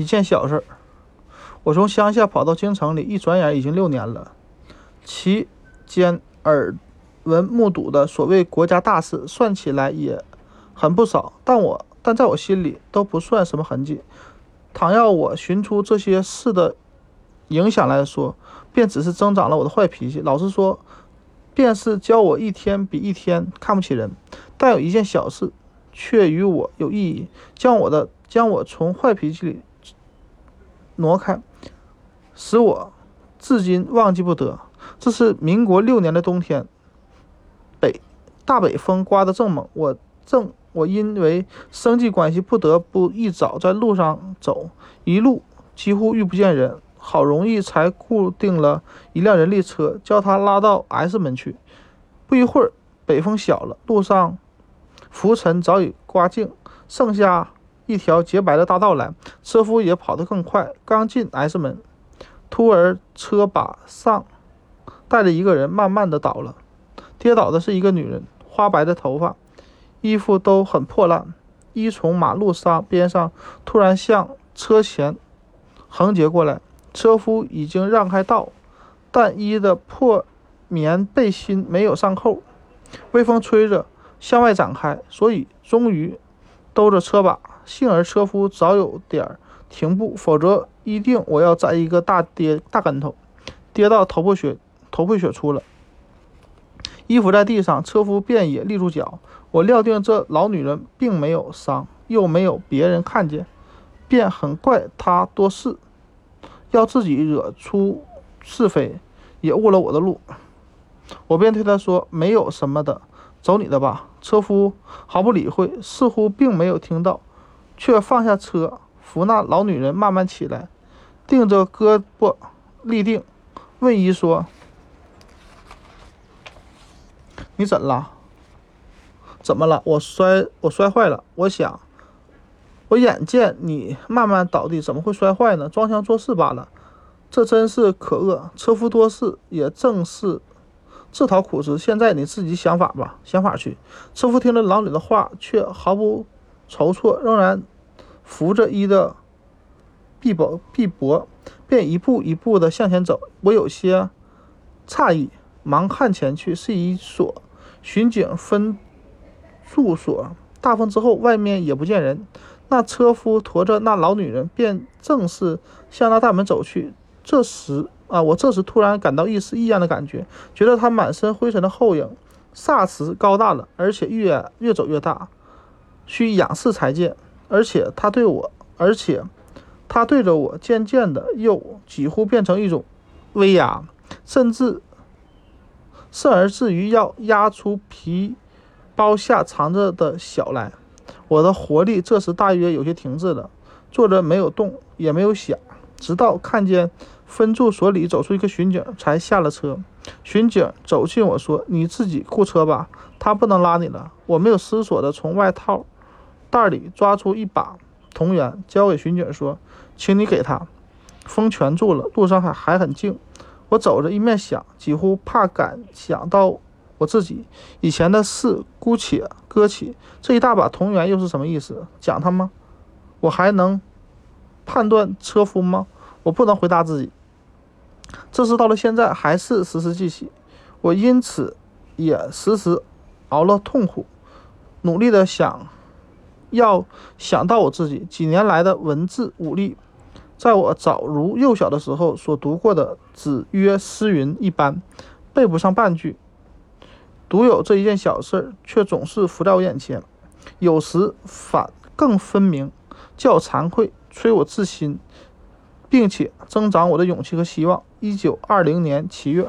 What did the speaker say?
一件小事儿，我从乡下跑到京城里，一转眼已经六年了。其间耳闻目睹的所谓国家大事，算起来也很不少，但我但在我心里都不算什么痕迹。倘要我寻出这些事的影响来说，便只是增长了我的坏脾气。老实说，便是教我一天比一天看不起人。但有一件小事，却与我有意义，将我的将我从坏脾气里挪开，使我至今忘记不得。这是民国六年的冬天，北大北风刮得正猛，我正我因为生计关系不得不一早在路上走，一路几乎遇不见人，好容易才固定了一辆人力车，叫他拉到 S 门去。不一会儿，北风小了，路上浮尘早已刮净，剩下一条洁白的大道来，车夫也跑得更快。刚进 S 门，突而车把上带着一个人慢慢的倒了，跌倒的是一个女人，花白的头发。衣服都很破烂，一从马路上边上突然向车前横截过来，车夫已经让开道，但衣的破棉背心没有上扣，微风吹着向外展开，所以终于兜着车把，幸而车夫早有点停步，否则一定我要栽一个大跌大跟头，跌到头破血头破血出了。衣服在地上，车夫便也立住脚。我料定这老女人并没有伤，又没有别人看见，便很怪她多事，要自己惹出是非，也误了我的路。我便对他说：“没有什么的，走你的吧。”车夫毫不理会，似乎并没有听到，却放下车，扶那老女人慢慢起来，定着胳膊立定，问姨说。你怎了？怎么了？我摔，我摔坏了。我想，我眼见你慢慢倒地，怎么会摔坏呢？装腔作势罢了。这真是可恶！车夫多事，也正是自讨苦吃。现在你自己想法吧，想法去。车夫听了老李的话，却毫不筹措，仍然扶着一的臂膊，臂膊，便一步一步的向前走。我有些诧异，忙看前去，是一所。巡警分住所，大风之后，外面也不见人。那车夫驮着那老女人，便正式向那大门走去。这时啊，我这时突然感到一丝异样的感觉，觉得他满身灰尘的后影霎时高大了，而且越越走越大，需仰视才见。而且他对我，而且他对着我，渐渐的又几乎变成一种威压，甚至。甚而至于要压出皮包下藏着的小来，我的活力这时大约有些停滞了，坐着没有动，也没有想，直到看见分住所里走出一个巡警，才下了车。巡警走近我说：“你自己雇车吧，他不能拉你了。”我没有思索的从外套袋里抓出一把铜元，交给巡警说：“请你给他。”风全住了，路上还还很静。我走着，一面想，几乎怕敢想到我自己以前的事，姑且搁起。这一大把铜元又是什么意思？讲他吗？我还能判断车夫吗？我不能回答自己。这事到了现在还是时时记起，我因此也时时熬了痛苦，努力的想要想到我自己几年来的文字武力。在我早如幼小的时候所读过的，子曰诗云一般，背不上半句。独有这一件小事，却总是浮在我眼前，有时反更分明，叫惭愧，催我自新，并且增长我的勇气和希望。一九二零年七月。